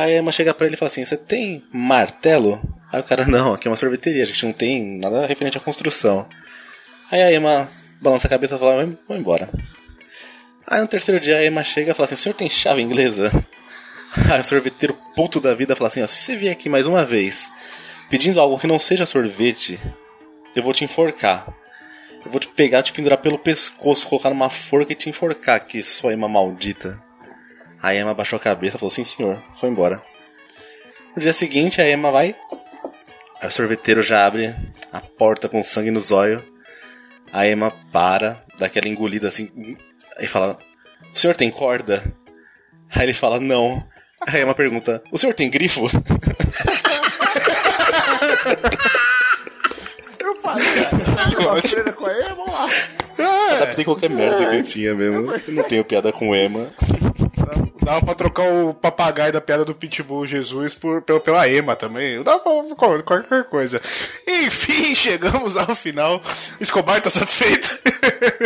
Aí a Emma chega pra ele e fala assim: Você tem martelo? Aí o cara: Não, aqui é uma sorveteria, a gente não tem nada referente à construção. Aí a Emma balança a cabeça e fala: Vou embora. Aí no terceiro dia a Emma chega e fala assim: O senhor tem chave inglesa? Aí o sorveteiro puto da vida fala assim: ó, Se você vier aqui mais uma vez pedindo algo que não seja sorvete, eu vou te enforcar. Eu vou te pegar, te pendurar pelo pescoço, colocar numa forca e te enforcar, que sua Emma maldita. A Emma baixou a cabeça e falou: Sim, senhor. Foi embora. No dia seguinte, a Emma vai. Aí o sorveteiro já abre a porta com sangue nos olhos. A Emma para, dá aquela engolida assim. Aí fala: O senhor tem corda? Aí ele fala: Não. Aí a Emma pergunta: O senhor tem grifo? Eu falei, cara. Uma freira com a vamos lá. Adaptei qualquer merda que eu tinha mesmo. Eu não tenho piada com Emma. Dava pra trocar o papagaio da piada do Pitbull Jesus por, pela, pela Ema também. Dava pra qual- qualquer coisa. Enfim, chegamos ao final. Escobar, tá satisfeito?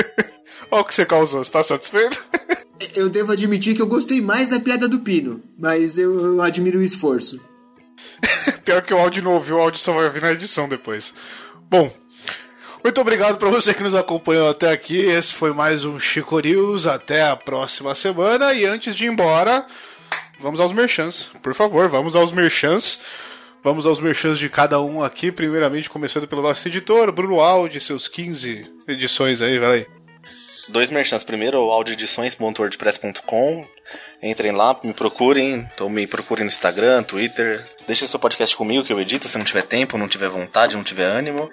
Olha o que você causou, você tá satisfeito? Eu devo admitir que eu gostei mais da piada do Pino, mas eu, eu admiro o esforço. Pior que o áudio não ouviu, o áudio só vai vir na edição depois. Bom, muito obrigado pra você que nos acompanhou até aqui. Esse foi mais um Chico News. Até a próxima semana. E antes de ir embora, vamos aos merchants. Por favor, vamos aos merchants. Vamos aos merchants de cada um aqui. Primeiramente, começando pelo nosso editor, Bruno Aldi, seus 15 edições aí, vai aí. Dois merchants. Primeiro, o audioedições.wordpress.com. Entrem lá, me procurem. Então me procurem no Instagram, Twitter. Deixem seu podcast comigo que eu edito se não tiver tempo, não tiver vontade, não tiver ânimo.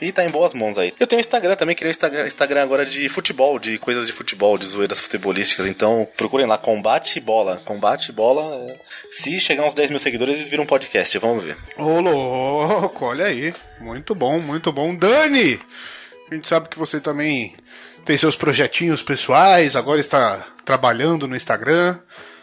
E tá em boas mãos aí. Eu tenho Instagram também, criei Instagram, Instagram agora de futebol, de coisas de futebol, de zoeiras futebolísticas. Então procurem lá, Combate Bola. Combate Bola. é, Se chegar uns 10 mil seguidores, eles viram um podcast, vamos ver. Ô louco, olha aí. Muito bom, muito bom. Dani! A gente sabe que você também tem seus projetinhos pessoais, agora está trabalhando no Instagram.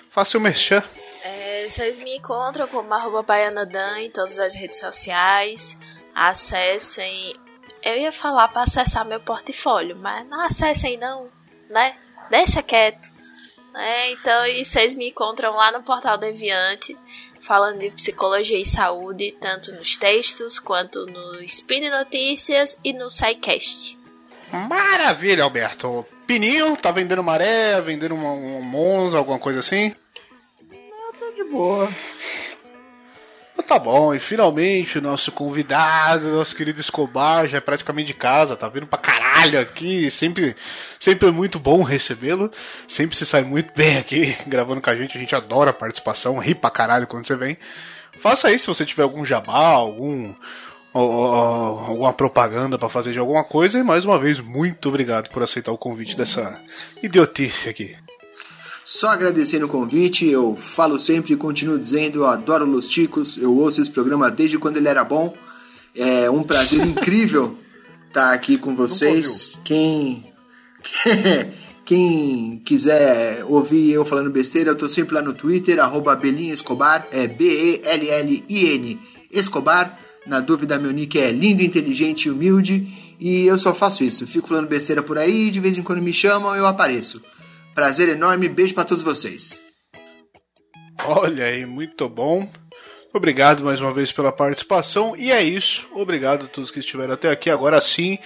Faça o merchan. É, Vocês me encontram como arroba baianadan em todas as redes sociais. Acessem. Eu ia falar para acessar meu portfólio, mas não acessem não, né? Deixa quieto. É, então, e vocês me encontram lá no Portal Deviante, falando de psicologia e saúde, tanto nos textos, quanto no Spin Notícias e no SciCast. Maravilha, Alberto. Pininho, tá vendendo maré, vendendo uma, uma Monza, alguma coisa assim? Eu tô de boa. Tá bom, e finalmente o nosso convidado, nosso querido Escobar, já é praticamente de casa, tá vindo pra caralho aqui, sempre, sempre é muito bom recebê-lo, sempre se sai muito bem aqui gravando com a gente, a gente adora a participação, ri pra caralho quando você vem. Faça aí se você tiver algum jabá, algum, alguma propaganda para fazer de alguma coisa, e mais uma vez, muito obrigado por aceitar o convite dessa idiotice aqui. Só agradecendo o convite, eu falo sempre e continuo dizendo, eu adoro Los Ticos, eu ouço esse programa desde quando ele era bom. É um prazer incrível estar aqui com vocês. Quem quem quiser ouvir eu falando besteira, eu tô sempre lá no Twitter, arroba Belinha Escobar, é B-E-L-L-I-N Escobar. Na dúvida, meu nick é lindo, inteligente e humilde. E eu só faço isso. Fico falando besteira por aí, de vez em quando me chamam, eu apareço. Prazer enorme, beijo para todos vocês. Olha aí, muito bom. Obrigado mais uma vez pela participação. E é isso. Obrigado a todos que estiveram até aqui. Agora sim,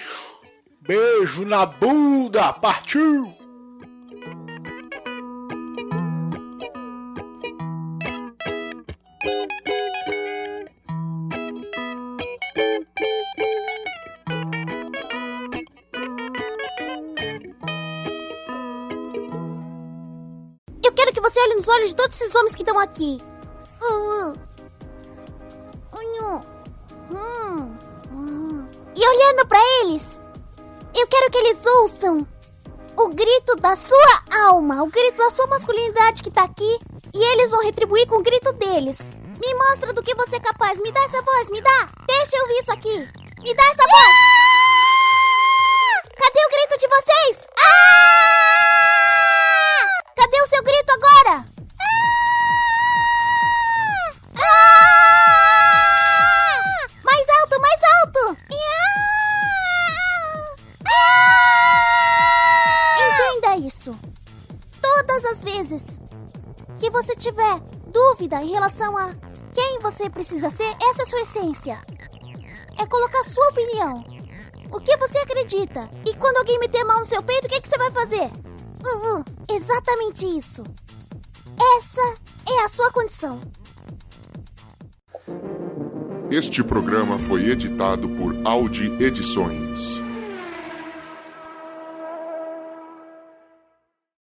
beijo na bunda. Partiu! Olhos de todos esses homens que estão aqui. Uh, uh. Hum. E olhando pra eles, eu quero que eles ouçam o grito da sua alma, o grito da sua masculinidade que tá aqui, e eles vão retribuir com o grito deles. Me mostra do que você é capaz, me dá essa voz, me dá. Deixa eu ouvir isso aqui. Me dá essa voz. Precisa ser, essa é sua essência. É colocar sua opinião. O que você acredita? E quando alguém meter mão no seu peito, o que, que você vai fazer? Uh, uh, exatamente isso. Essa é a sua condição. Este programa foi editado por Audi Edições.